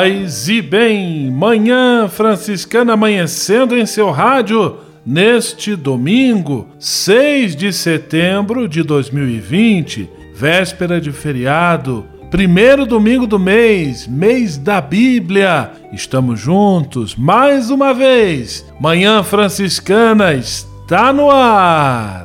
Paz e bem, manhã franciscana amanhecendo em seu rádio neste domingo, 6 de setembro de 2020, véspera de feriado, primeiro domingo do mês, mês da Bíblia. Estamos juntos mais uma vez. Manhã franciscana está no ar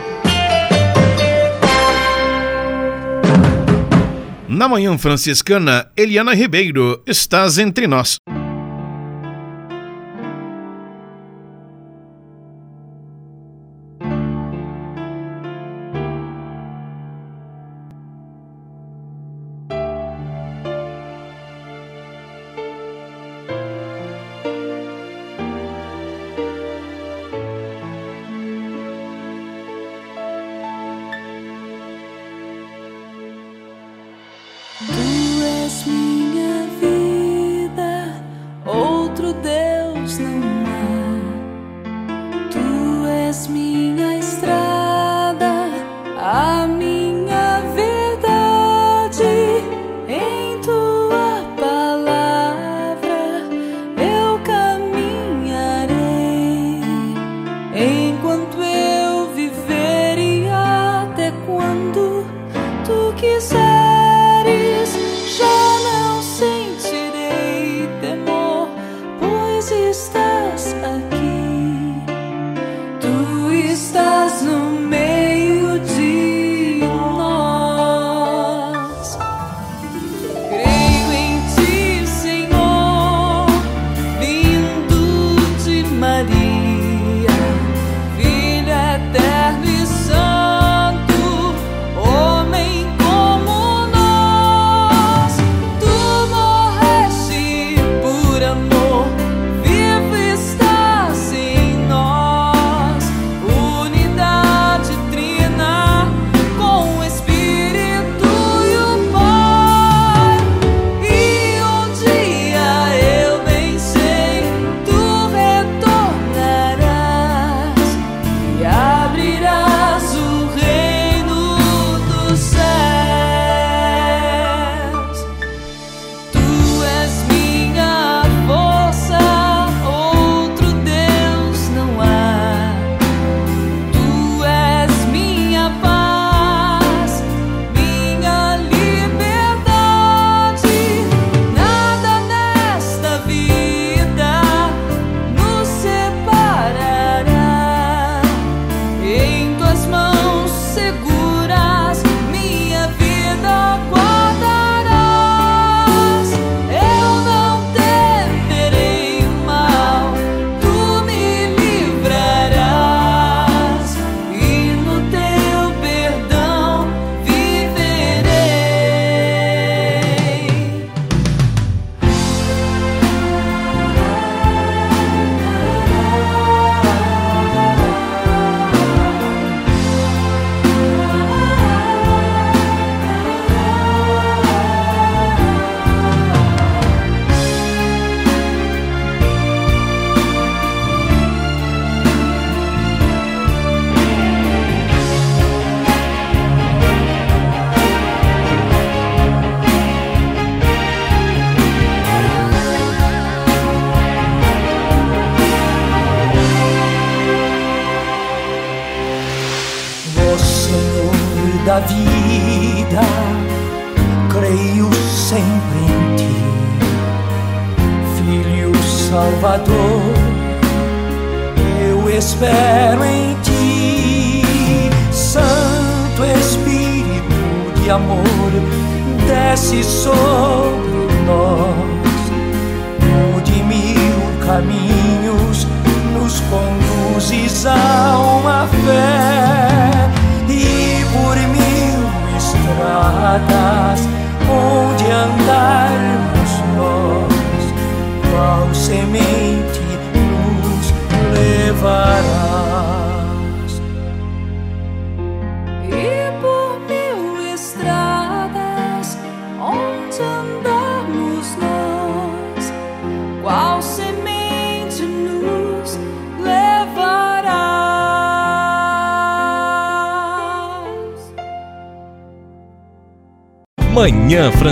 Na Manhã Franciscana, Eliana Ribeiro, estás entre nós.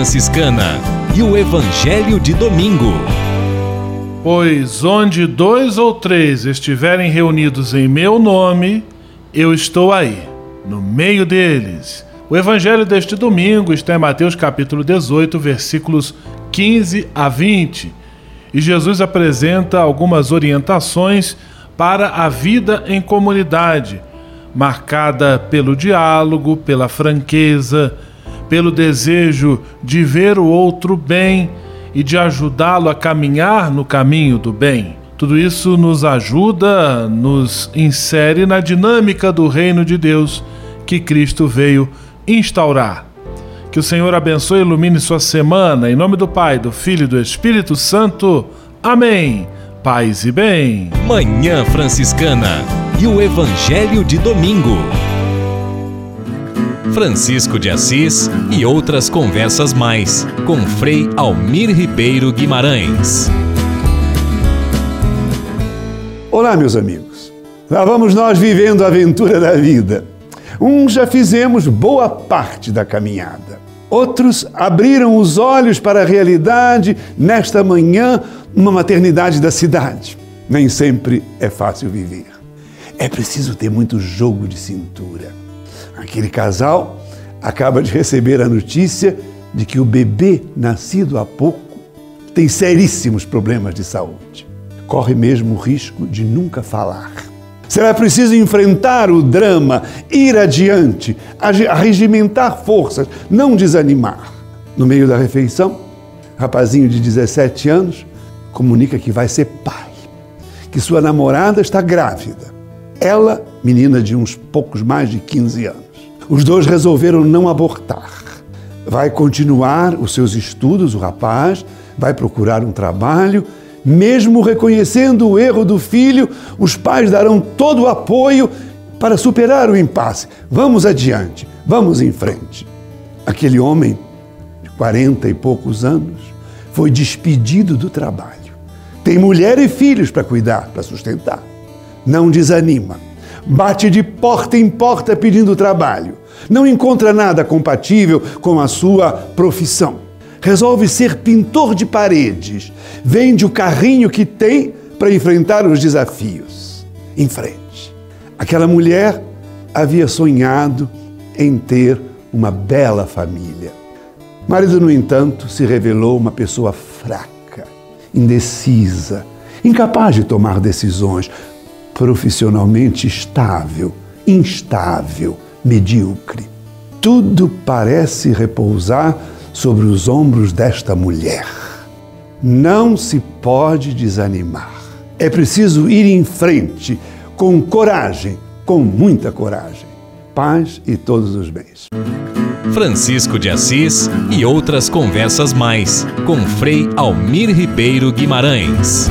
Franciscana e o Evangelho de Domingo. Pois onde dois ou três estiverem reunidos em meu nome, eu estou aí, no meio deles. O evangelho deste domingo está em Mateus capítulo 18, versículos 15 a 20. E Jesus apresenta algumas orientações para a vida em comunidade, marcada pelo diálogo, pela franqueza, pelo desejo de ver o outro bem e de ajudá-lo a caminhar no caminho do bem. Tudo isso nos ajuda, nos insere na dinâmica do reino de Deus que Cristo veio instaurar. Que o Senhor abençoe e ilumine sua semana, em nome do Pai, do Filho e do Espírito Santo. Amém. Paz e bem. Manhã Franciscana e o Evangelho de Domingo. Francisco de Assis e outras conversas mais com Frei Almir Ribeiro Guimarães. Olá, meus amigos. Lá vamos nós vivendo a aventura da vida. Uns já fizemos boa parte da caminhada. Outros abriram os olhos para a realidade nesta manhã numa maternidade da cidade. Nem sempre é fácil viver. É preciso ter muito jogo de cintura Aquele casal acaba de receber a notícia de que o bebê nascido há pouco tem seríssimos problemas de saúde. Corre mesmo o risco de nunca falar. Será preciso enfrentar o drama, ir adiante, arregimentar forças, não desanimar. No meio da refeição, rapazinho de 17 anos comunica que vai ser pai, que sua namorada está grávida. Ela, menina de uns poucos mais de 15 anos. Os dois resolveram não abortar. Vai continuar os seus estudos, o rapaz, vai procurar um trabalho. Mesmo reconhecendo o erro do filho, os pais darão todo o apoio para superar o impasse. Vamos adiante, vamos em frente. Aquele homem, de 40 e poucos anos, foi despedido do trabalho. Tem mulher e filhos para cuidar, para sustentar. Não desanima. Bate de porta em porta pedindo trabalho não encontra nada compatível com a sua profissão. Resolve ser pintor de paredes. Vende o carrinho que tem para enfrentar os desafios. Em frente. Aquela mulher havia sonhado em ter uma bela família. Marido, no entanto, se revelou uma pessoa fraca, indecisa, incapaz de tomar decisões, profissionalmente estável, instável medíocre. Tudo parece repousar sobre os ombros desta mulher. Não se pode desanimar. É preciso ir em frente, com coragem, com muita coragem. Paz e todos os bens. Francisco de Assis e outras conversas mais com Frei Almir Ribeiro Guimarães.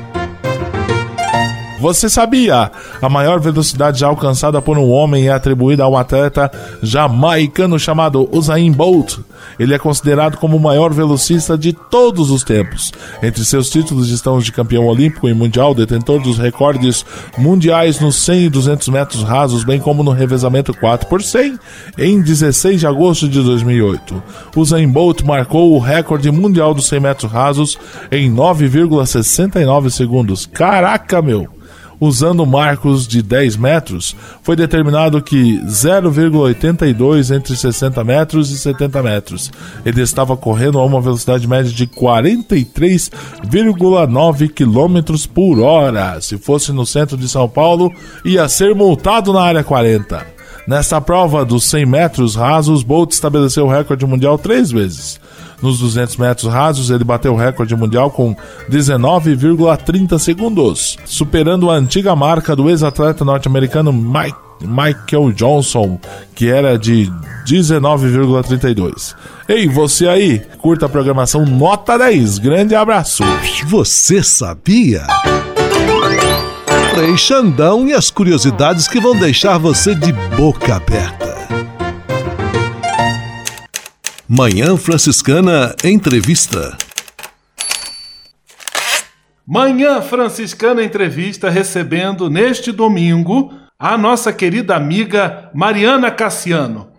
Você sabia? A maior velocidade já alcançada por um homem é atribuída a um atleta jamaicano chamado Usain Bolt. Ele é considerado como o maior velocista de todos os tempos. Entre seus títulos estão os de campeão olímpico e mundial, detentor dos recordes mundiais nos 100 e 200 metros rasos, bem como no revezamento 4 por 100, em 16 de agosto de 2008. Usain Bolt marcou o recorde mundial dos 100 metros rasos em 9,69 segundos. Caraca, meu! Usando marcos de 10 metros, foi determinado que 0,82 entre 60 metros e 70 metros. Ele estava correndo a uma velocidade média de 43,9 km por hora. Se fosse no centro de São Paulo, ia ser multado na área 40. Nesta prova dos 100 metros rasos, Bolt estabeleceu o recorde mundial três vezes. Nos 200 metros rasos, ele bateu o recorde mundial com 19,30 segundos, superando a antiga marca do ex-atleta norte-americano Mike, Michael Johnson, que era de 19,32. Ei, você aí, curta a programação Nota 10. Grande abraço. Você sabia? Frei Xandão e as curiosidades que vão deixar você de boca aberta. Manhã Franciscana Entrevista. Manhã Franciscana Entrevista recebendo neste domingo a nossa querida amiga Mariana Cassiano.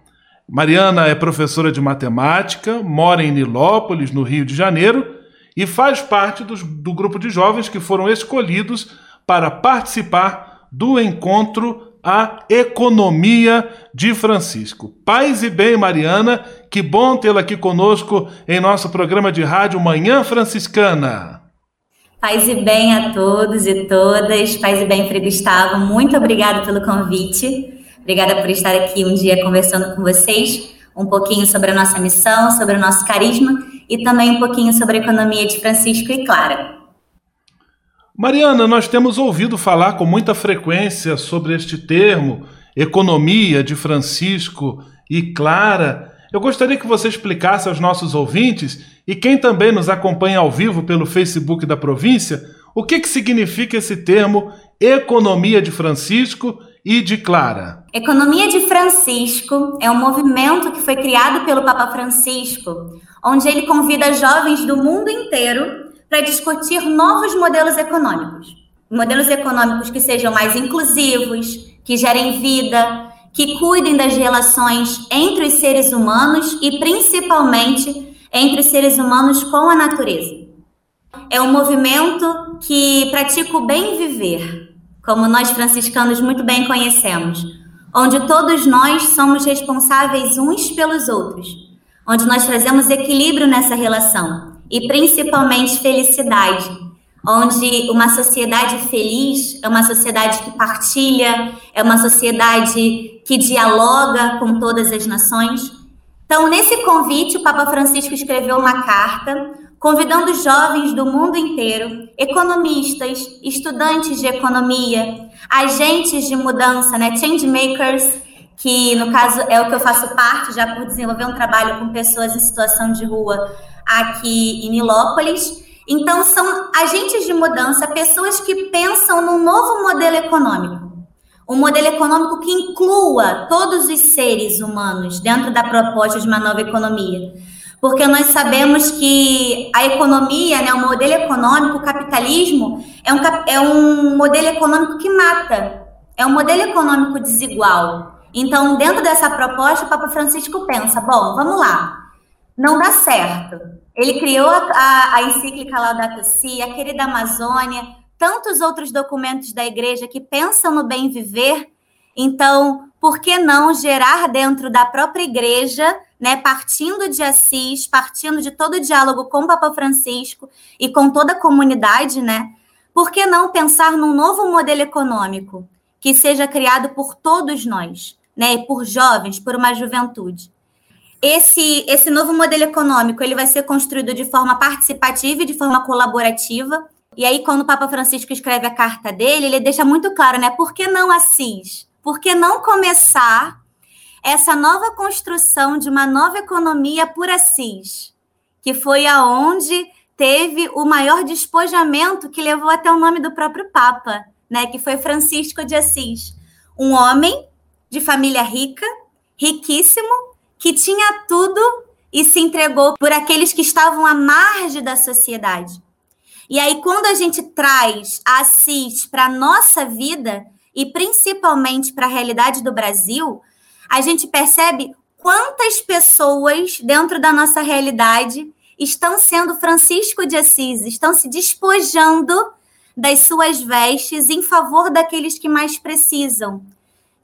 Mariana é professora de matemática, mora em Nilópolis, no Rio de Janeiro, e faz parte do, do grupo de jovens que foram escolhidos para participar do encontro a economia de Francisco. Paz e bem, Mariana, que bom tê-la aqui conosco em nosso programa de rádio Manhã Franciscana. Paz e bem a todos e todas. Paz e bem, Frei Gustavo. Muito obrigada pelo convite. Obrigada por estar aqui um dia conversando com vocês um pouquinho sobre a nossa missão, sobre o nosso carisma e também um pouquinho sobre a economia de Francisco e Clara. Mariana, nós temos ouvido falar com muita frequência sobre este termo, economia de Francisco e Clara. Eu gostaria que você explicasse aos nossos ouvintes e quem também nos acompanha ao vivo pelo Facebook da província o que, que significa esse termo economia de Francisco e de Clara. Economia de Francisco é um movimento que foi criado pelo Papa Francisco, onde ele convida jovens do mundo inteiro para discutir novos modelos econômicos. Modelos econômicos que sejam mais inclusivos, que gerem vida, que cuidem das relações entre os seres humanos e principalmente entre os seres humanos com a natureza. É um movimento que pratica o bem viver, como nós franciscanos muito bem conhecemos, onde todos nós somos responsáveis uns pelos outros, onde nós trazemos equilíbrio nessa relação e principalmente felicidade, onde uma sociedade feliz é uma sociedade que partilha, é uma sociedade que dialoga com todas as nações. Então, nesse convite, o Papa Francisco escreveu uma carta convidando jovens do mundo inteiro, economistas, estudantes de economia, agentes de mudança, né, change makers, que no caso é o que eu faço parte, já por desenvolver um trabalho com pessoas em situação de rua aqui em Nilópolis. Então, são agentes de mudança, pessoas que pensam num novo modelo econômico. Um modelo econômico que inclua todos os seres humanos dentro da proposta de uma nova economia. Porque nós sabemos que a economia, né, o modelo econômico, o capitalismo, é um, é um modelo econômico que mata. É um modelo econômico desigual. Então, dentro dessa proposta, o Papa Francisco pensa: bom, vamos lá, não dá certo. Ele criou a, a, a encíclica Laudato Si, a querida Amazônia, tantos outros documentos da igreja que pensam no bem viver. Então, por que não gerar dentro da própria igreja, né, partindo de Assis, partindo de todo o diálogo com o Papa Francisco e com toda a comunidade, né? Por que não pensar num novo modelo econômico que seja criado por todos nós, né, por jovens, por uma juventude? Esse, esse novo modelo econômico ele vai ser construído de forma participativa e de forma colaborativa. E aí, quando o Papa Francisco escreve a carta dele, ele deixa muito claro, né? Por que não Assis? Por que não começar essa nova construção de uma nova economia por Assis? Que foi aonde teve o maior despojamento que levou até o nome do próprio Papa, né, que foi Francisco de Assis, um homem de família rica, riquíssimo, que tinha tudo e se entregou por aqueles que estavam à margem da sociedade. E aí, quando a gente traz Assis para a nossa vida, e principalmente para a realidade do Brasil, a gente percebe quantas pessoas dentro da nossa realidade estão sendo Francisco de Assis, estão se despojando das suas vestes em favor daqueles que mais precisam,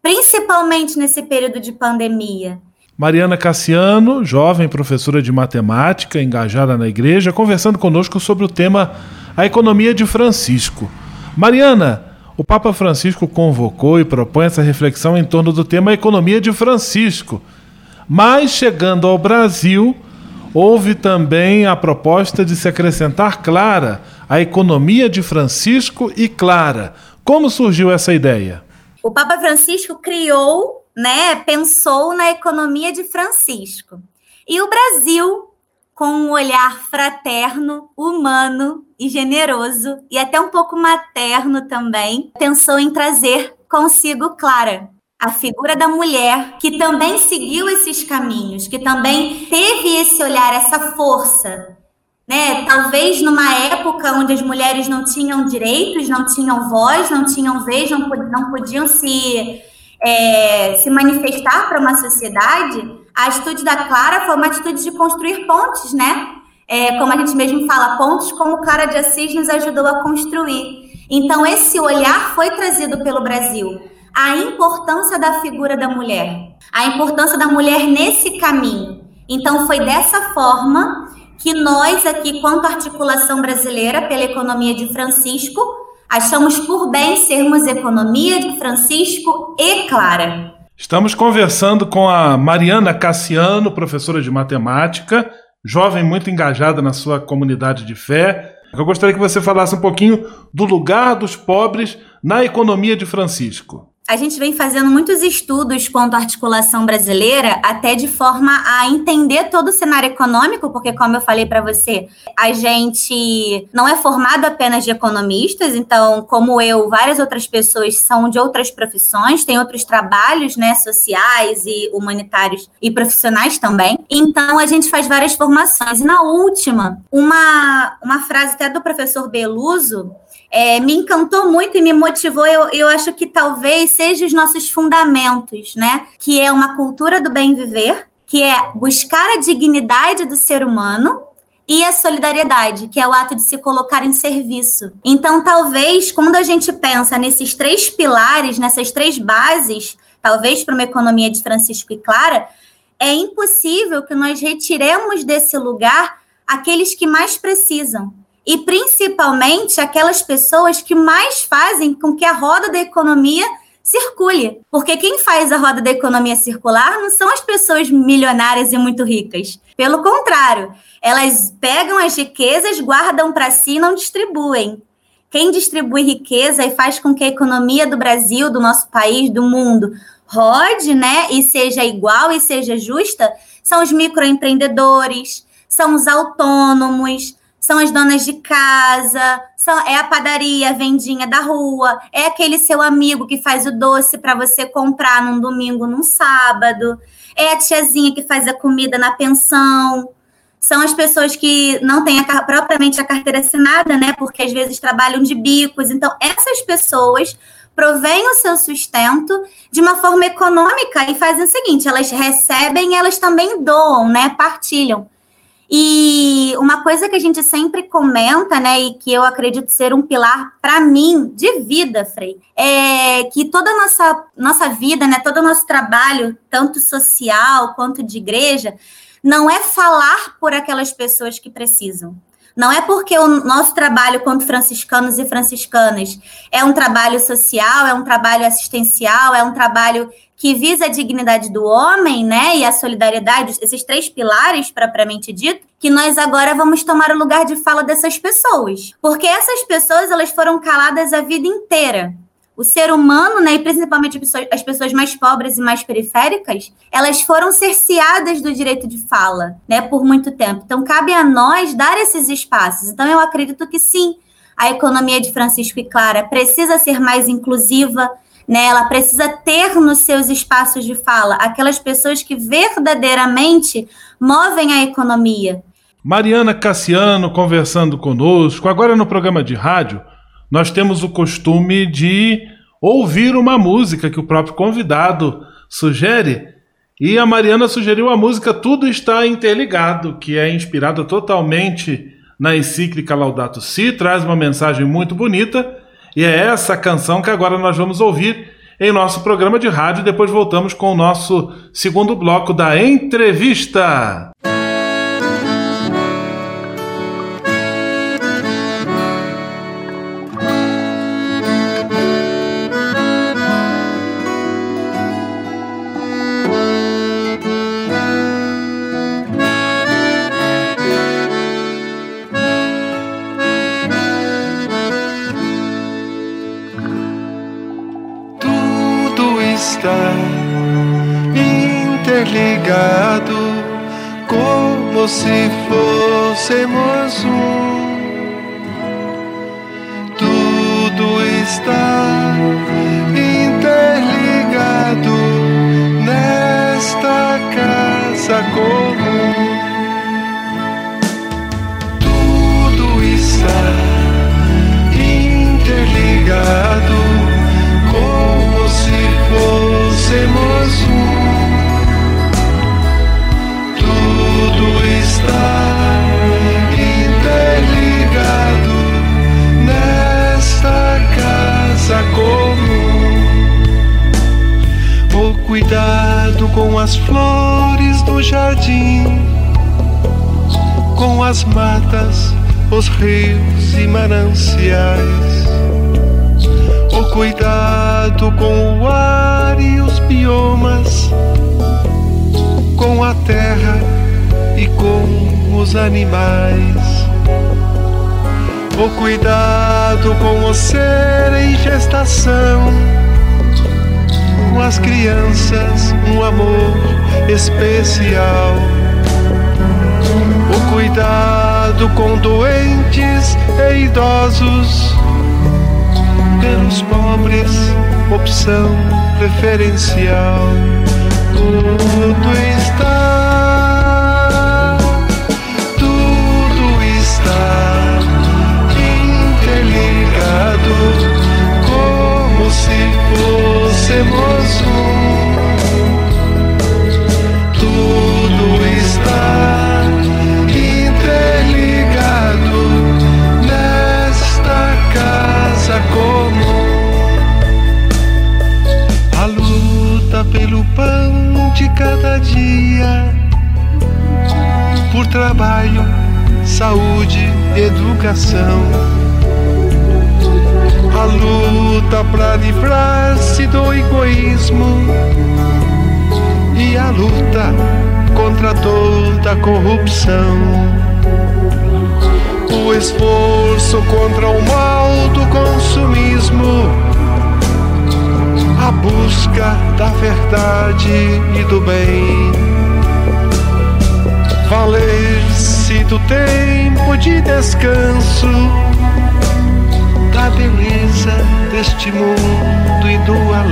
principalmente nesse período de pandemia. Mariana Cassiano, jovem professora de matemática, engajada na igreja, conversando conosco sobre o tema A Economia de Francisco. Mariana, o Papa Francisco convocou e propõe essa reflexão em torno do tema Economia de Francisco. Mas, chegando ao Brasil, houve também a proposta de se acrescentar Clara, a economia de Francisco e Clara. Como surgiu essa ideia? O Papa Francisco criou né, pensou na economia de Francisco. E o Brasil, com um olhar fraterno, humano e generoso, e até um pouco materno também, pensou em trazer consigo Clara, a figura da mulher que também seguiu esses caminhos, que também teve esse olhar, essa força. Né? Talvez numa época onde as mulheres não tinham direitos, não tinham voz, não tinham vez, não, não podiam se é, se manifestar para uma sociedade, a atitude da Clara foi uma atitude de construir pontes, né? É, como a gente mesmo fala, pontes como Clara de Assis nos ajudou a construir. Então, esse olhar foi trazido pelo Brasil. A importância da figura da mulher, a importância da mulher nesse caminho. Então, foi dessa forma que nós, aqui, quanto articulação brasileira pela economia de Francisco, Achamos por bem sermos economia de Francisco e Clara. Estamos conversando com a Mariana Cassiano, professora de matemática, jovem muito engajada na sua comunidade de fé. Eu gostaria que você falasse um pouquinho do lugar dos pobres na economia de Francisco a gente vem fazendo muitos estudos quanto à articulação brasileira, até de forma a entender todo o cenário econômico, porque, como eu falei para você, a gente não é formado apenas de economistas, então, como eu, várias outras pessoas são de outras profissões, têm outros trabalhos né, sociais e humanitários e profissionais também. Então, a gente faz várias formações. E na última, uma, uma frase até do professor Beluso é, me encantou muito e me motivou. Eu, eu acho que talvez seja os nossos fundamentos, né? Que é uma cultura do bem viver, que é buscar a dignidade do ser humano e a solidariedade, que é o ato de se colocar em serviço. Então, talvez, quando a gente pensa nesses três pilares, nessas três bases, talvez para uma economia de Francisco e Clara, é impossível que nós retiremos desse lugar aqueles que mais precisam e principalmente aquelas pessoas que mais fazem com que a roda da economia circule. Porque quem faz a roda da economia circular não são as pessoas milionárias e muito ricas. Pelo contrário, elas pegam as riquezas, guardam para si e não distribuem. Quem distribui riqueza e faz com que a economia do Brasil, do nosso país, do mundo, rode, né, e seja igual e seja justa, são os microempreendedores, são os autônomos, são as donas de casa, são, é a padaria, a vendinha da rua, é aquele seu amigo que faz o doce para você comprar num domingo, num sábado, é a tiazinha que faz a comida na pensão. São as pessoas que não têm a, propriamente a carteira assinada, né? Porque às vezes trabalham de bicos. Então, essas pessoas provêm o seu sustento de uma forma econômica e fazem o seguinte: elas recebem, elas também doam, né? Partilham. E uma coisa que a gente sempre comenta, né, e que eu acredito ser um pilar para mim de vida, Frei, é que toda a nossa, nossa vida, né, todo o nosso trabalho, tanto social quanto de igreja, não é falar por aquelas pessoas que precisam. Não é porque o nosso trabalho quanto franciscanos e franciscanas é um trabalho social, é um trabalho assistencial, é um trabalho que visa a dignidade do homem, né, e a solidariedade, esses três pilares propriamente dito, que nós agora vamos tomar o lugar de fala dessas pessoas, porque essas pessoas elas foram caladas a vida inteira. O ser humano, né, e principalmente as pessoas mais pobres e mais periféricas, elas foram cerceadas do direito de fala, né, por muito tempo. Então cabe a nós dar esses espaços. Então eu acredito que sim, a economia de Francisco e Clara precisa ser mais inclusiva, né? Ela precisa ter nos seus espaços de fala aquelas pessoas que verdadeiramente movem a economia. Mariana Cassiano conversando conosco. Agora no programa de rádio, nós temos o costume de ouvir uma música que o próprio convidado sugere. E a Mariana sugeriu a música Tudo Está Interligado, que é inspirada totalmente na encíclica Laudato Si, traz uma mensagem muito bonita, e é essa canção que agora nós vamos ouvir em nosso programa de rádio. Depois voltamos com o nosso segundo bloco da entrevista. Se fôssemos um. Tudo está interligado nesta casa comum. Tudo está interligado como se fôssemos um. Está interligado nesta casa comum. O cuidado com as flores do jardim, com as matas, os rios e mananciais. O cuidado com o ar e os biomas, com a terra e com os animais. O cuidado com o ser em gestação, com as crianças, um amor especial. O cuidado com doentes e idosos, pelos pobres, opção preferencial. Tudo está como se fôssemos um. Tudo está interligado nesta casa comum. A luta pelo pão de cada dia, por trabalho, saúde, educação a luta para livrar-se do egoísmo e a luta contra toda corrupção. O esforço contra o mal do consumismo, a busca da verdade e do bem. Valer-se do tempo de descanso beleza deste mundo e do além.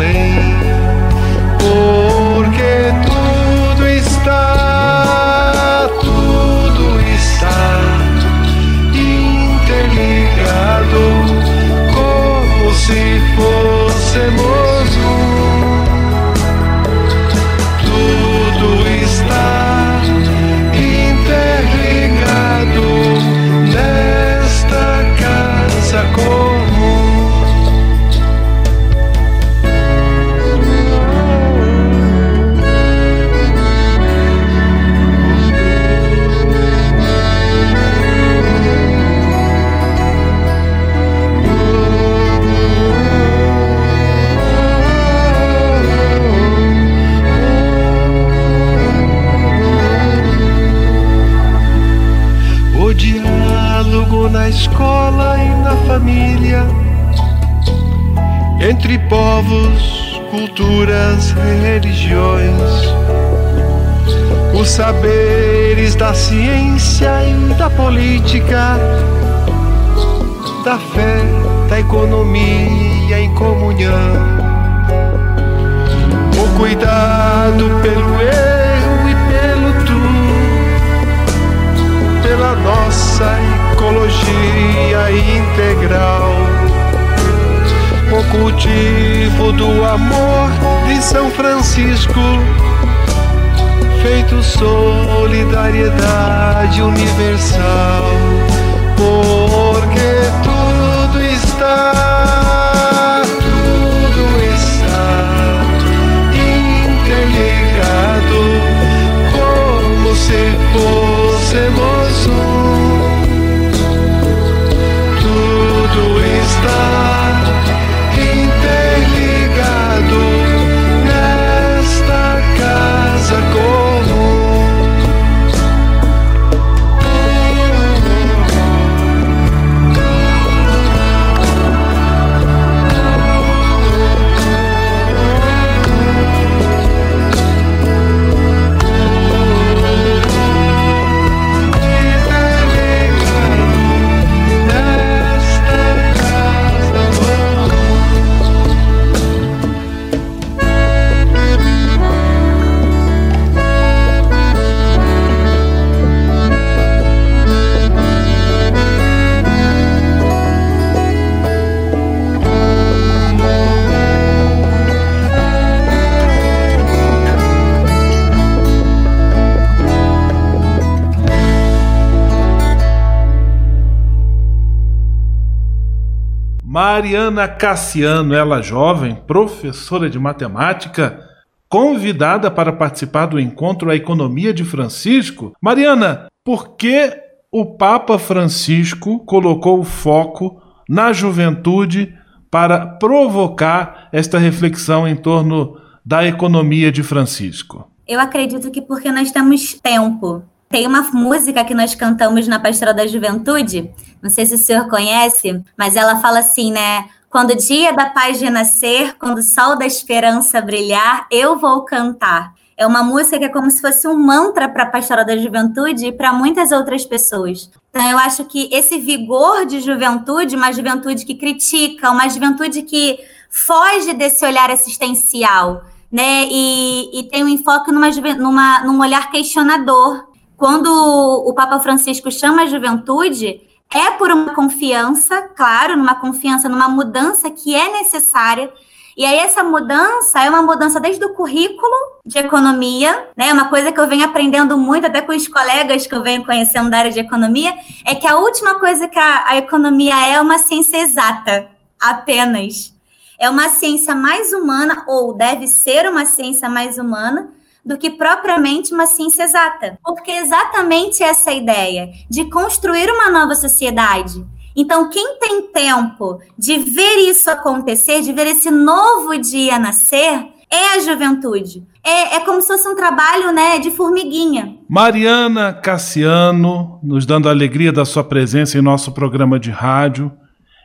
Mariana Cassiano, ela jovem, professora de matemática, convidada para participar do encontro A Economia de Francisco. Mariana, por que o Papa Francisco colocou o foco na juventude para provocar esta reflexão em torno da economia de Francisco? Eu acredito que porque nós temos tempo. Tem uma música que nós cantamos na Pastoral da Juventude, não sei se o senhor conhece, mas ela fala assim, né? Quando o dia da paz renascer, quando o sol da esperança brilhar, eu vou cantar. É uma música que é como se fosse um mantra para a Pastoral da Juventude e para muitas outras pessoas. Então, eu acho que esse vigor de juventude, uma juventude que critica, uma juventude que foge desse olhar assistencial, né? E, e tem um enfoque numa, numa, num olhar questionador. Quando o Papa Francisco chama a juventude, é por uma confiança, claro, numa confiança, numa mudança que é necessária. E aí, essa mudança é uma mudança desde o currículo de economia, né? Uma coisa que eu venho aprendendo muito, até com os colegas que eu venho conhecendo da área de economia, é que a última coisa que a, a economia é é uma ciência exata, apenas. É uma ciência mais humana, ou deve ser uma ciência mais humana, do que propriamente uma ciência exata. Porque é exatamente essa ideia de construir uma nova sociedade. Então, quem tem tempo de ver isso acontecer, de ver esse novo dia nascer, é a juventude. É, é como se fosse um trabalho né, de formiguinha. Mariana Cassiano, nos dando a alegria da sua presença em nosso programa de rádio.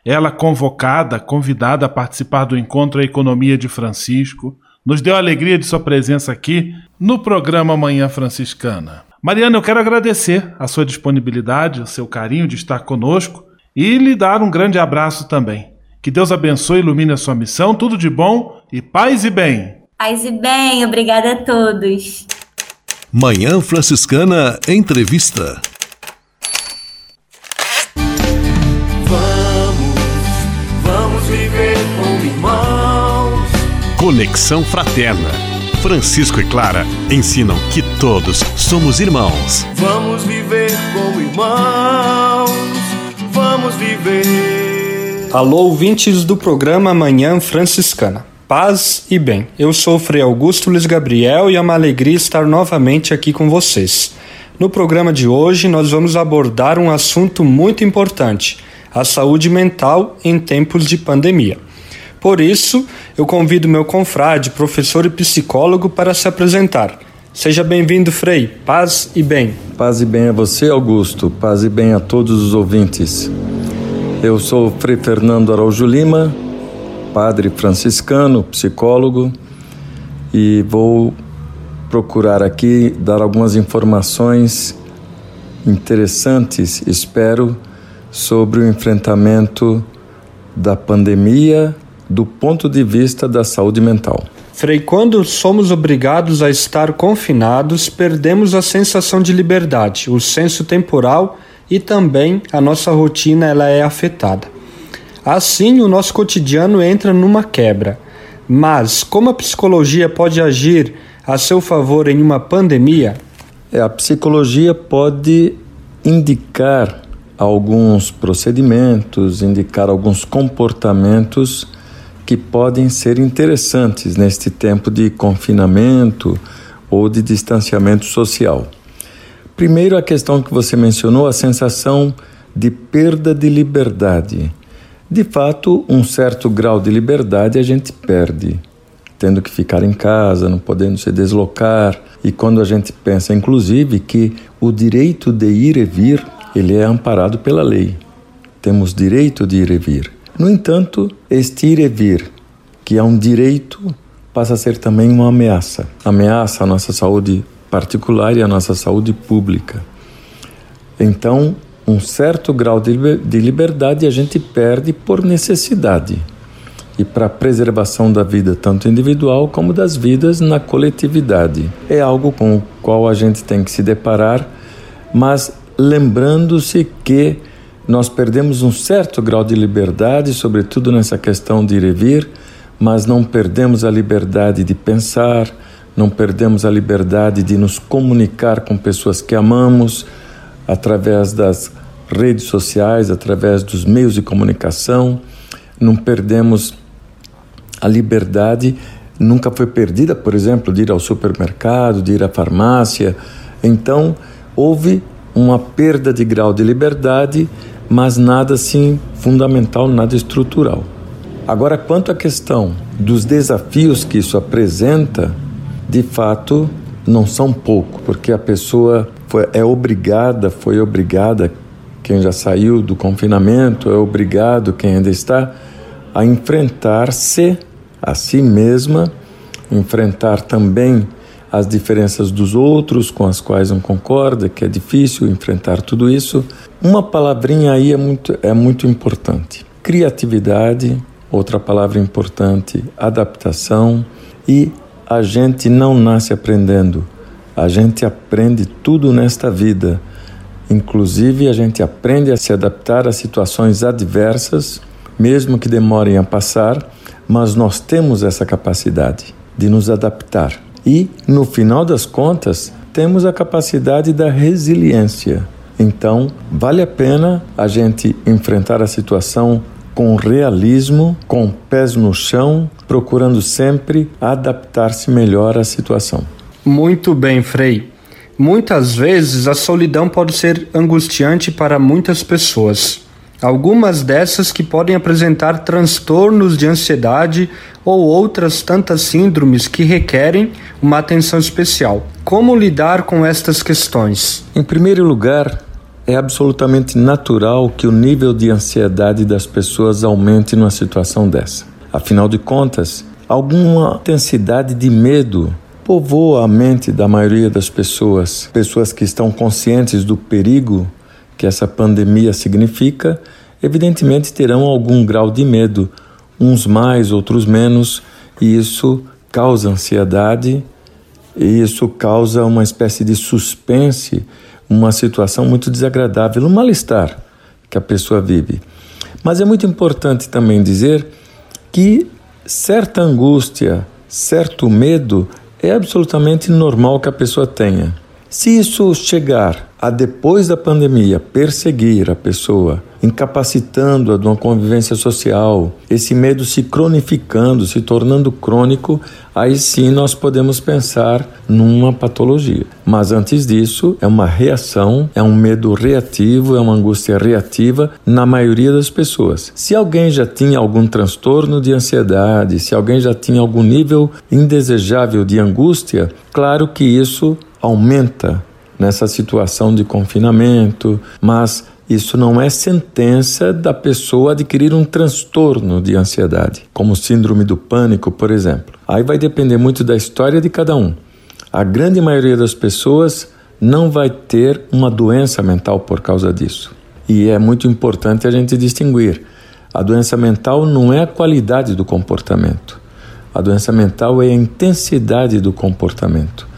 Ela convocada, convidada a participar do encontro A Economia de Francisco nos deu a alegria de sua presença aqui no programa Manhã Franciscana. Mariana, eu quero agradecer a sua disponibilidade, o seu carinho de estar conosco e lhe dar um grande abraço também. Que Deus abençoe e ilumine a sua missão, tudo de bom e paz e bem. Paz e bem, obrigada a todos. Manhã Franciscana Entrevista. Conexão Fraterna. Francisco e Clara ensinam que todos somos irmãos. Vamos viver como irmãos. Vamos viver. Alô, ouvintes do programa Manhã Franciscana. Paz e bem. Eu sou o Frei Augusto Luiz Gabriel e é uma alegria estar novamente aqui com vocês. No programa de hoje, nós vamos abordar um assunto muito importante: a saúde mental em tempos de pandemia. Por isso, eu convido meu confrade, professor e psicólogo, para se apresentar. Seja bem-vindo, Frei. Paz e bem. Paz e bem a você, Augusto. Paz e bem a todos os ouvintes. Eu sou o Frei Fernando Araújo Lima, padre franciscano, psicólogo, e vou procurar aqui dar algumas informações interessantes, espero, sobre o enfrentamento da pandemia do ponto de vista da saúde mental. Frei, quando somos obrigados a estar confinados, perdemos a sensação de liberdade, o senso temporal e também a nossa rotina ela é afetada. Assim, o nosso cotidiano entra numa quebra. Mas como a psicologia pode agir a seu favor em uma pandemia? É, a psicologia pode indicar alguns procedimentos, indicar alguns comportamentos que podem ser interessantes neste tempo de confinamento ou de distanciamento social. Primeiro, a questão que você mencionou, a sensação de perda de liberdade. De fato, um certo grau de liberdade a gente perde, tendo que ficar em casa, não podendo se deslocar. E quando a gente pensa, inclusive, que o direito de ir e vir ele é amparado pela lei. Temos direito de ir e vir. No entanto, este ir e vir, que é um direito, passa a ser também uma ameaça. Ameaça à nossa saúde particular e à nossa saúde pública. Então, um certo grau de liberdade a gente perde por necessidade e para a preservação da vida, tanto individual como das vidas na coletividade. É algo com o qual a gente tem que se deparar, mas lembrando-se que nós perdemos um certo grau de liberdade, sobretudo nessa questão de ir e vir, mas não perdemos a liberdade de pensar, não perdemos a liberdade de nos comunicar com pessoas que amamos através das redes sociais, através dos meios de comunicação, não perdemos a liberdade, nunca foi perdida, por exemplo, de ir ao supermercado, de ir à farmácia. Então, houve uma perda de grau de liberdade, mas nada assim fundamental, nada estrutural. Agora, quanto à questão dos desafios que isso apresenta, de fato, não são pouco, porque a pessoa foi, é obrigada, foi obrigada, quem já saiu do confinamento, é obrigado, quem ainda está, a enfrentar-se a si mesma, enfrentar também as diferenças dos outros com as quais não concorda, que é difícil enfrentar tudo isso. Uma palavrinha aí é muito, é muito importante: criatividade, outra palavra importante, adaptação. E a gente não nasce aprendendo, a gente aprende tudo nesta vida. Inclusive, a gente aprende a se adaptar a situações adversas, mesmo que demorem a passar, mas nós temos essa capacidade de nos adaptar. E, no final das contas, temos a capacidade da resiliência. Então, vale a pena a gente enfrentar a situação com realismo, com pés no chão, procurando sempre adaptar-se melhor à situação. Muito bem, Frei. Muitas vezes a solidão pode ser angustiante para muitas pessoas. Algumas dessas que podem apresentar transtornos de ansiedade ou outras tantas síndromes que requerem uma atenção especial. Como lidar com estas questões? Em primeiro lugar, é absolutamente natural que o nível de ansiedade das pessoas aumente numa situação dessa. Afinal de contas, alguma intensidade de medo povoa a mente da maioria das pessoas, pessoas que estão conscientes do perigo que essa pandemia significa, evidentemente terão algum grau de medo, uns mais, outros menos, e isso causa ansiedade, e isso causa uma espécie de suspense, uma situação muito desagradável, um mal-estar que a pessoa vive. Mas é muito importante também dizer que certa angústia, certo medo é absolutamente normal que a pessoa tenha. Se isso chegar a depois da pandemia perseguir a pessoa, incapacitando-a de uma convivência social, esse medo se cronificando, se tornando crônico, aí sim nós podemos pensar numa patologia. Mas antes disso, é uma reação, é um medo reativo, é uma angústia reativa na maioria das pessoas. Se alguém já tinha algum transtorno de ansiedade, se alguém já tinha algum nível indesejável de angústia, claro que isso aumenta nessa situação de confinamento, mas isso não é sentença da pessoa adquirir um transtorno de ansiedade, como síndrome do pânico, por exemplo. Aí vai depender muito da história de cada um. A grande maioria das pessoas não vai ter uma doença mental por causa disso. E é muito importante a gente distinguir. A doença mental não é a qualidade do comportamento. A doença mental é a intensidade do comportamento.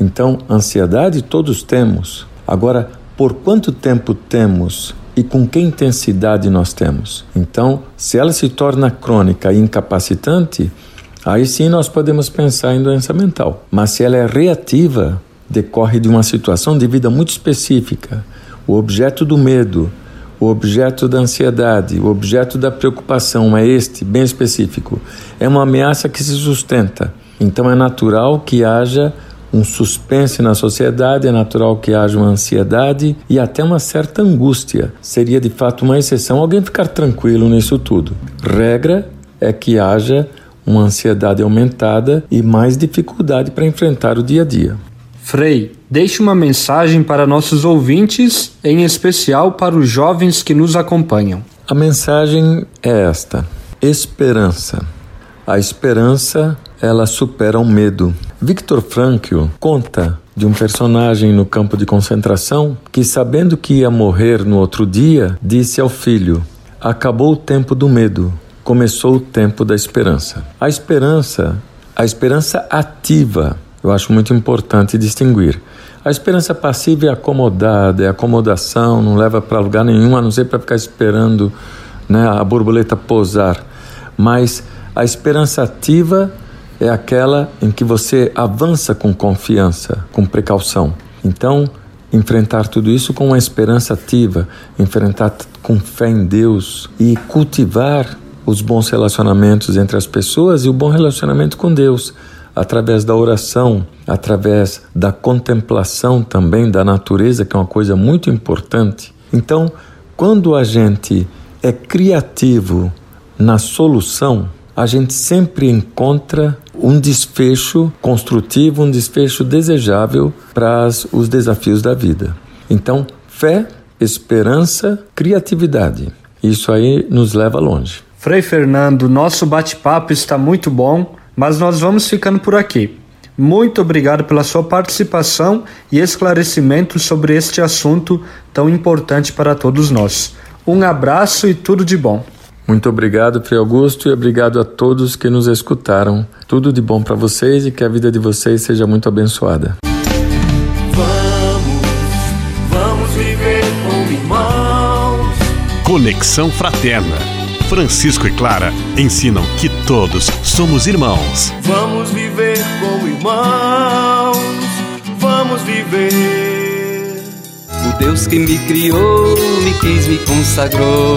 Então, ansiedade todos temos. Agora, por quanto tempo temos e com que intensidade nós temos? Então, se ela se torna crônica e incapacitante, aí sim nós podemos pensar em doença mental. Mas se ela é reativa, decorre de uma situação de vida muito específica, o objeto do medo, o objeto da ansiedade, o objeto da preocupação é este, bem específico. É uma ameaça que se sustenta. Então é natural que haja um suspense na sociedade, é natural que haja uma ansiedade e até uma certa angústia. Seria de fato uma exceção alguém ficar tranquilo nisso tudo. Regra é que haja uma ansiedade aumentada e mais dificuldade para enfrentar o dia a dia. Frei, deixe uma mensagem para nossos ouvintes, em especial para os jovens que nos acompanham. A mensagem é esta: esperança. A esperança, ela supera o medo. Viktor Frankl conta de um personagem no campo de concentração que, sabendo que ia morrer no outro dia, disse ao filho: Acabou o tempo do medo, começou o tempo da esperança. A esperança, a esperança ativa, eu acho muito importante distinguir. A esperança passiva é acomodada, é acomodação, não leva para lugar nenhum, a não ser para ficar esperando né, a borboleta pousar. Mas a esperança ativa é aquela em que você avança com confiança, com precaução. Então, enfrentar tudo isso com uma esperança ativa, enfrentar com fé em Deus e cultivar os bons relacionamentos entre as pessoas e o bom relacionamento com Deus, através da oração, através da contemplação também da natureza, que é uma coisa muito importante. Então, quando a gente é criativo na solução, a gente sempre encontra um desfecho construtivo, um desfecho desejável para os desafios da vida. Então, fé, esperança, criatividade. Isso aí nos leva longe. Frei Fernando, nosso bate-papo está muito bom, mas nós vamos ficando por aqui. Muito obrigado pela sua participação e esclarecimento sobre este assunto tão importante para todos nós. Um abraço e tudo de bom. Muito obrigado, Frei Augusto, e obrigado a todos que nos escutaram. Tudo de bom para vocês e que a vida de vocês seja muito abençoada. Vamos, vamos viver como irmãos. Conexão Fraterna. Francisco e Clara ensinam que todos somos irmãos. Vamos viver como irmãos. Vamos viver. O Deus que me criou, me quis, me consagrou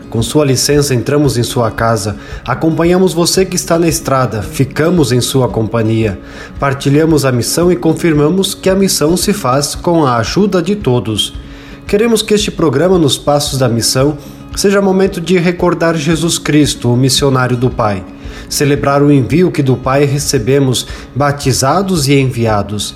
Com sua licença, entramos em sua casa, acompanhamos você que está na estrada, ficamos em sua companhia, partilhamos a missão e confirmamos que a missão se faz com a ajuda de todos. Queremos que este programa Nos Passos da Missão seja momento de recordar Jesus Cristo, o missionário do Pai, celebrar o envio que do Pai recebemos, batizados e enviados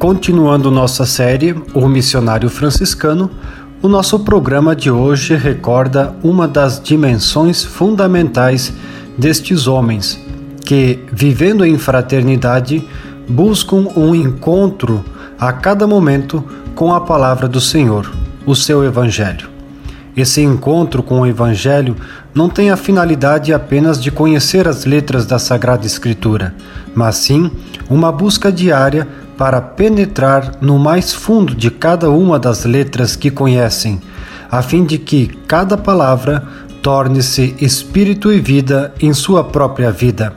Continuando nossa série, O Missionário Franciscano, o nosso programa de hoje recorda uma das dimensões fundamentais destes homens que, vivendo em fraternidade, buscam um encontro a cada momento com a palavra do Senhor, o seu Evangelho. Esse encontro com o Evangelho não tem a finalidade apenas de conhecer as letras da Sagrada Escritura, mas sim uma busca diária para penetrar no mais fundo de cada uma das letras que conhecem, a fim de que cada palavra torne-se espírito e vida em sua própria vida.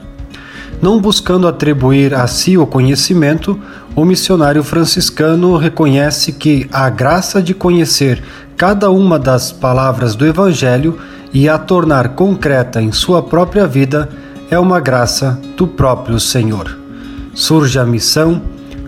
Não buscando atribuir a si o conhecimento, o missionário franciscano reconhece que a graça de conhecer cada uma das palavras do Evangelho e a tornar concreta em sua própria vida é uma graça do próprio Senhor. Surge a missão,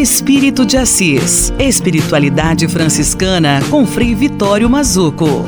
Espírito de Assis. Espiritualidade franciscana com Frei Vitório Mazuco.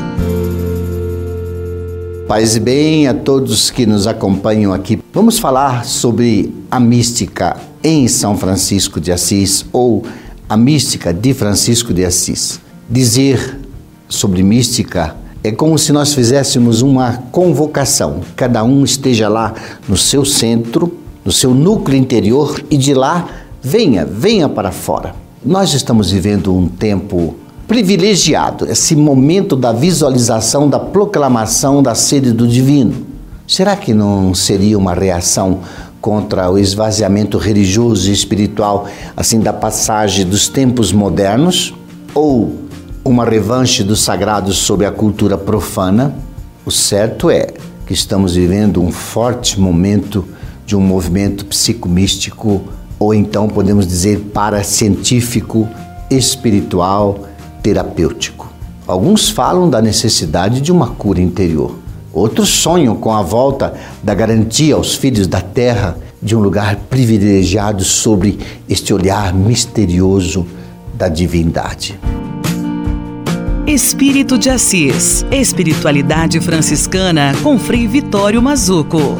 Paz e bem a todos que nos acompanham aqui. Vamos falar sobre a mística em São Francisco de Assis ou a mística de Francisco de Assis. Dizer sobre mística é como se nós fizéssemos uma convocação. Cada um esteja lá no seu centro, no seu núcleo interior e de lá Venha, venha para fora. Nós estamos vivendo um tempo privilegiado, esse momento da visualização, da proclamação da sede do divino. Será que não seria uma reação contra o esvaziamento religioso e espiritual, assim da passagem dos tempos modernos, ou uma revanche dos sagrados sobre a cultura profana? O certo é que estamos vivendo um forte momento de um movimento psicomístico ou então podemos dizer paracientífico, espiritual, terapêutico. Alguns falam da necessidade de uma cura interior. Outros sonham com a volta da garantia aos filhos da terra de um lugar privilegiado sobre este olhar misterioso da divindade. Espírito de Assis. Espiritualidade franciscana com Frei Vitório Mazuco.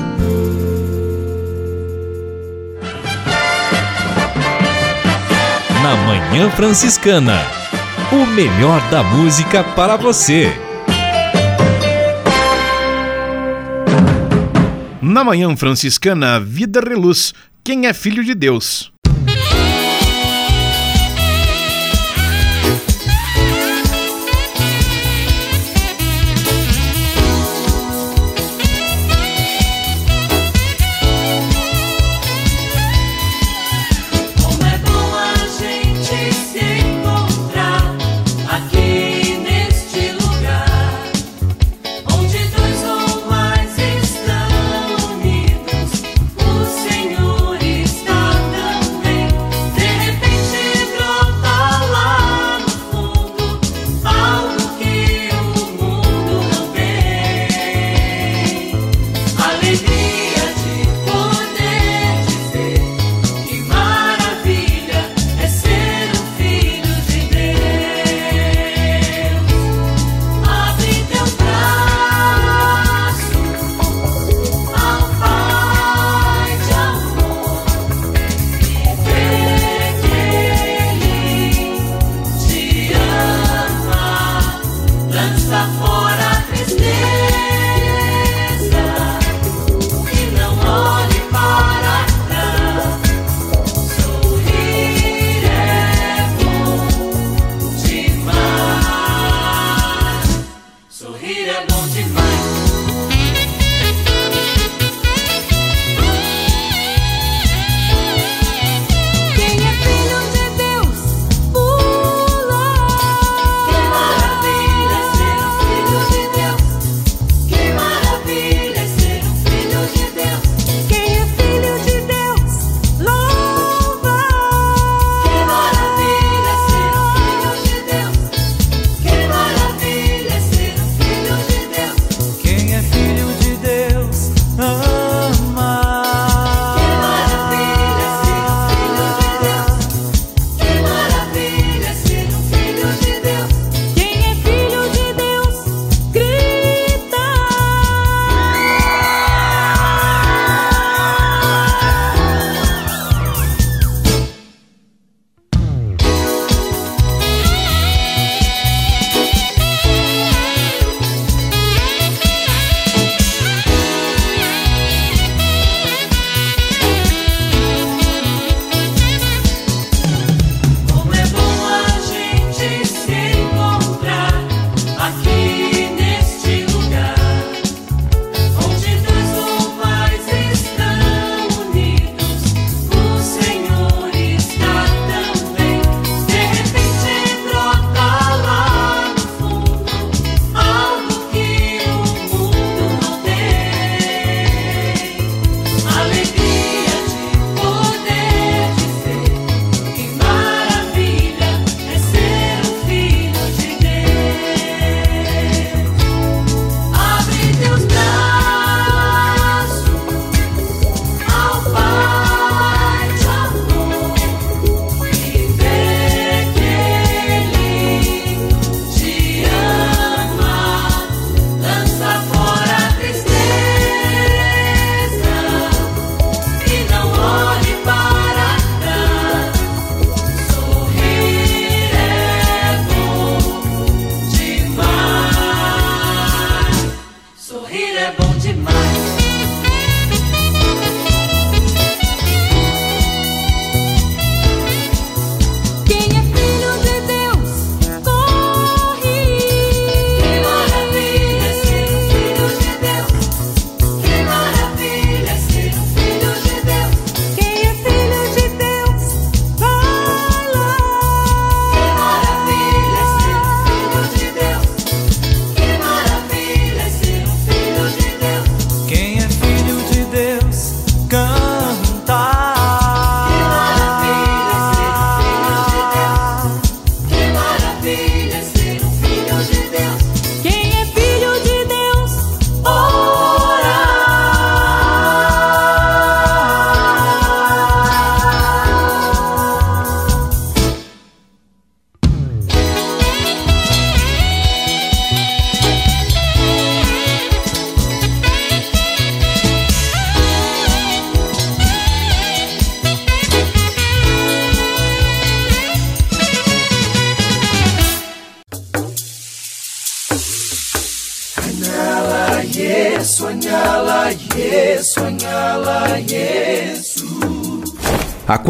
Na Manhã Franciscana. O melhor da música para você. Na Manhã Franciscana, Vida Reluz. Quem é filho de Deus?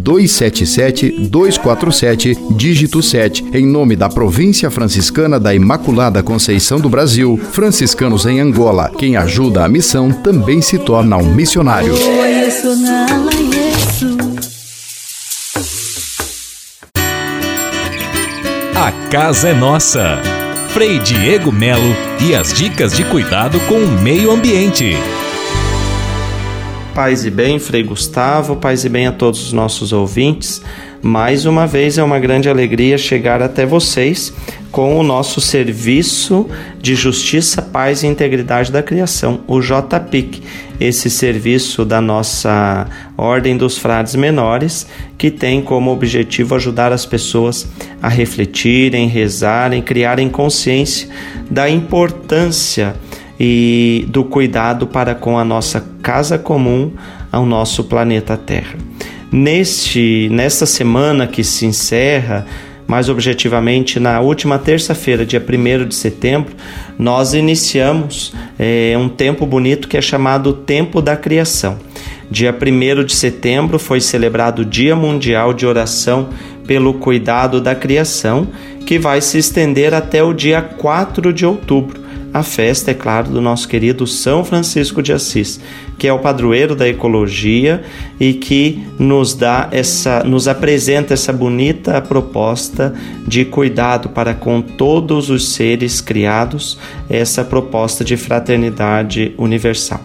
277 247, dígito 7, em nome da Província Franciscana da Imaculada Conceição do Brasil, franciscanos em Angola. Quem ajuda a missão também se torna um missionário. A casa é nossa. Frei Diego Melo e as dicas de cuidado com o meio ambiente. Paz e bem, Frei Gustavo, paz e bem a todos os nossos ouvintes. Mais uma vez é uma grande alegria chegar até vocês com o nosso serviço de justiça, paz e integridade da criação, o JPIC, esse serviço da nossa Ordem dos Frades Menores, que tem como objetivo ajudar as pessoas a refletirem, rezarem, criarem consciência da importância e do cuidado para com a nossa casa comum, ao nosso planeta Terra. Neste, nesta semana que se encerra, mais objetivamente na última terça-feira, dia 1 de setembro, nós iniciamos é, um tempo bonito que é chamado Tempo da Criação. Dia 1 de setembro foi celebrado o Dia Mundial de Oração pelo Cuidado da Criação, que vai se estender até o dia 4 de outubro a festa, é claro, do nosso querido São Francisco de Assis, que é o padroeiro da ecologia e que nos dá essa, nos apresenta essa bonita proposta de cuidado para com todos os seres criados, essa proposta de fraternidade universal.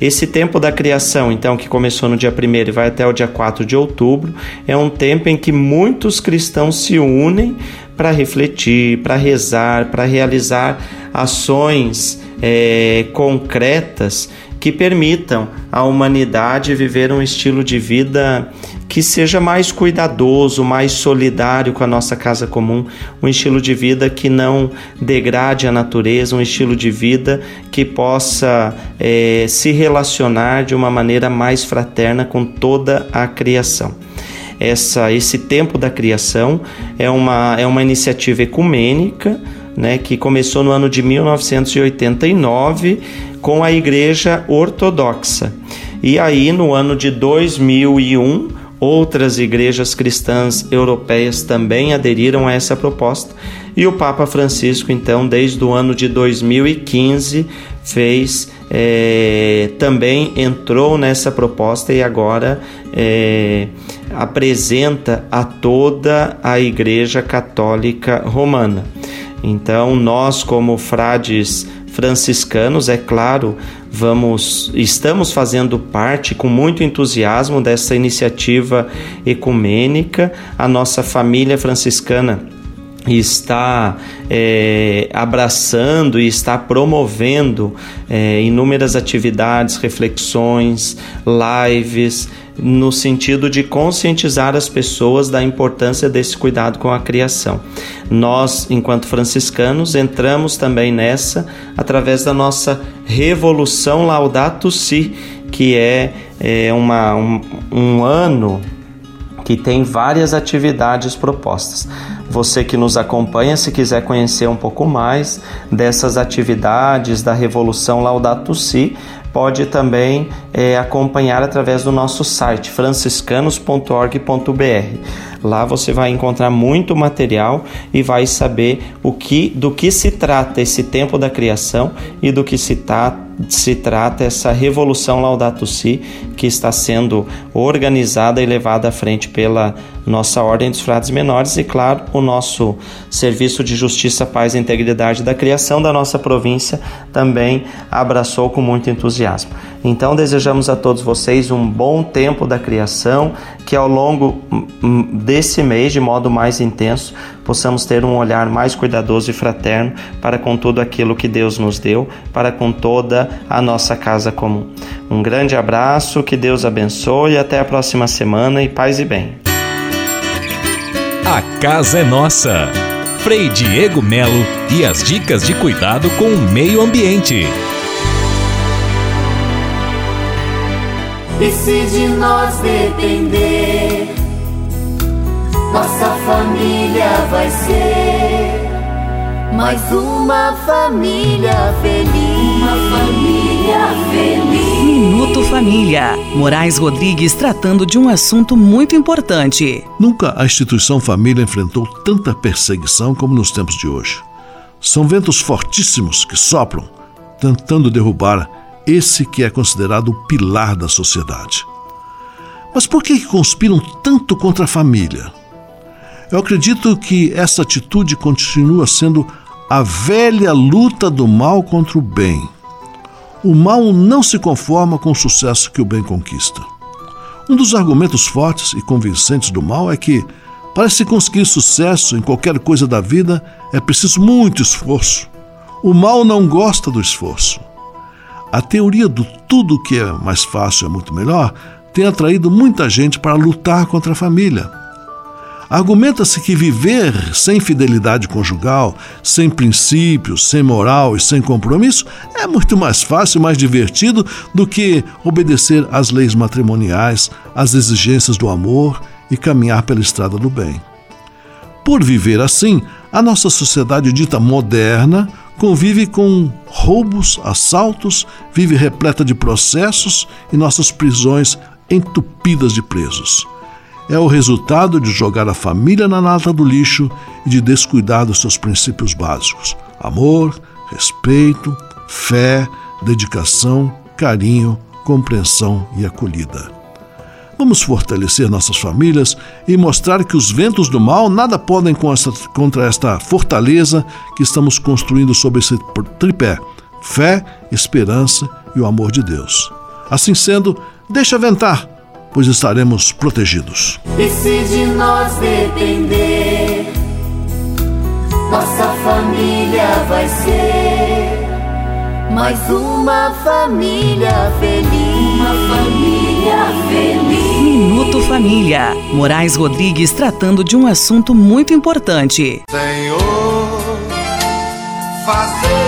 Esse tempo da criação, então, que começou no dia 1 e vai até o dia 4 de outubro, é um tempo em que muitos cristãos se unem para refletir, para rezar, para realizar ações é, concretas que permitam à humanidade viver um estilo de vida que seja mais cuidadoso, mais solidário com a nossa casa comum, um estilo de vida que não degrade a natureza, um estilo de vida que possa é, se relacionar de uma maneira mais fraterna com toda a criação. Essa, esse tempo da criação é uma, é uma iniciativa ecumênica né, que começou no ano de 1989 com a Igreja Ortodoxa. E aí, no ano de 2001, outras igrejas cristãs europeias também aderiram a essa proposta. E o Papa Francisco, então, desde o ano de 2015, fez é, também entrou nessa proposta e agora é, apresenta a toda a Igreja Católica Romana. Então, nós, como frades franciscanos, é claro, vamos estamos fazendo parte com muito entusiasmo dessa iniciativa ecumênica. A nossa família franciscana está é, abraçando e está promovendo é, inúmeras atividades, reflexões, lives, no sentido de conscientizar as pessoas da importância desse cuidado com a criação. Nós, enquanto franciscanos, entramos também nessa através da nossa revolução Laudato Si, que é, é uma, um, um ano que tem várias atividades propostas. Você que nos acompanha, se quiser conhecer um pouco mais dessas atividades da Revolução Laudato Si, pode também é, acompanhar através do nosso site franciscanos.org.br. Lá você vai encontrar muito material e vai saber o que, do que se trata esse tempo da criação e do que se, tá, se trata essa revolução Laudato Si que está sendo organizada e levada à frente pela nossa Ordem dos Frades Menores e, claro, o nosso Serviço de Justiça, Paz e Integridade da Criação da nossa província também abraçou com muito entusiasmo. Então, desejamos desejamos a todos vocês um bom tempo da criação, que ao longo hum, hum, desse mês, de modo mais intenso, possamos ter um olhar mais cuidadoso e fraterno para com tudo aquilo que Deus nos deu, para com toda a nossa casa comum. Um grande abraço, que Deus abençoe, até a próxima semana e paz e bem. A casa é nossa. Frei Diego Melo e as dicas de cuidado com o meio ambiente. E se de nós depender, nossa família vai ser mais uma família feliz. Uma família feliz. Minuto Família. Moraes Rodrigues tratando de um assunto muito importante. Nunca a instituição família enfrentou tanta perseguição como nos tempos de hoje. São ventos fortíssimos que sopram, tentando derrubar esse que é considerado o pilar da sociedade. Mas por que conspiram tanto contra a família? Eu acredito que essa atitude continua sendo a velha luta do mal contra o bem. O mal não se conforma com o sucesso que o bem conquista. Um dos argumentos fortes e convincentes do mal é que, para se conseguir sucesso em qualquer coisa da vida, é preciso muito esforço. O mal não gosta do esforço. A teoria do tudo que é mais fácil é muito melhor tem atraído muita gente para lutar contra a família. Argumenta-se que viver sem fidelidade conjugal, sem princípios, sem moral e sem compromisso é muito mais fácil mais divertido do que obedecer às leis matrimoniais, às exigências do amor e caminhar pela estrada do bem. Por viver assim, a nossa sociedade dita moderna convive com roubos, assaltos, vive repleta de processos e nossas prisões entupidas de presos. É o resultado de jogar a família na lata do lixo e de descuidar dos seus princípios básicos: amor, respeito, fé, dedicação, carinho, compreensão e acolhida. Vamos fortalecer nossas famílias e mostrar que os ventos do mal nada podem contra esta fortaleza que estamos construindo sobre esse tripé: fé, esperança e o amor de Deus. Assim sendo, deixa ventar, pois estaremos protegidos. E se de nós depender, nossa família vai ser mais uma família feliz. Uma família. Minuto Família. Moraes Rodrigues tratando de um assunto muito importante. Senhor, fazer-me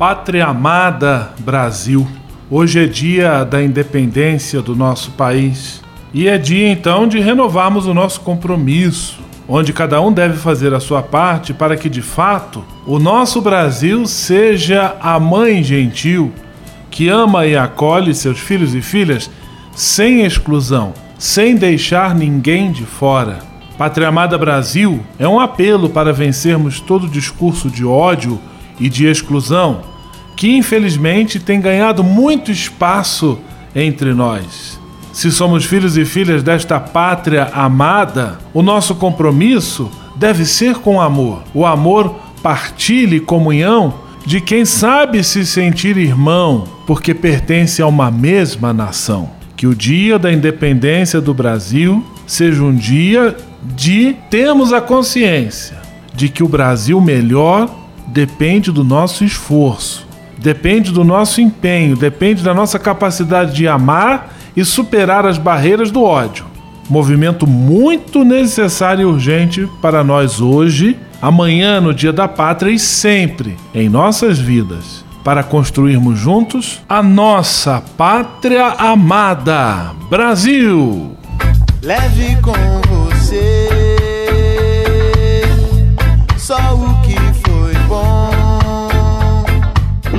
Pátria amada Brasil. Hoje é dia da independência do nosso país e é dia então de renovarmos o nosso compromisso, onde cada um deve fazer a sua parte para que de fato o nosso Brasil seja a mãe gentil que ama e acolhe seus filhos e filhas sem exclusão, sem deixar ninguém de fora. Pátria Amada Brasil é um apelo para vencermos todo discurso de ódio e de exclusão que infelizmente tem ganhado muito espaço entre nós. Se somos filhos e filhas desta pátria amada, o nosso compromisso deve ser com amor. O amor partilha e comunhão de quem sabe se sentir irmão, porque pertence a uma mesma nação. Que o dia da independência do Brasil seja um dia de termos a consciência de que o Brasil melhor depende do nosso esforço depende do nosso empenho, depende da nossa capacidade de amar e superar as barreiras do ódio. Movimento muito necessário e urgente para nós hoje, amanhã, no Dia da Pátria e sempre em nossas vidas, para construirmos juntos a nossa pátria amada, Brasil! Leve com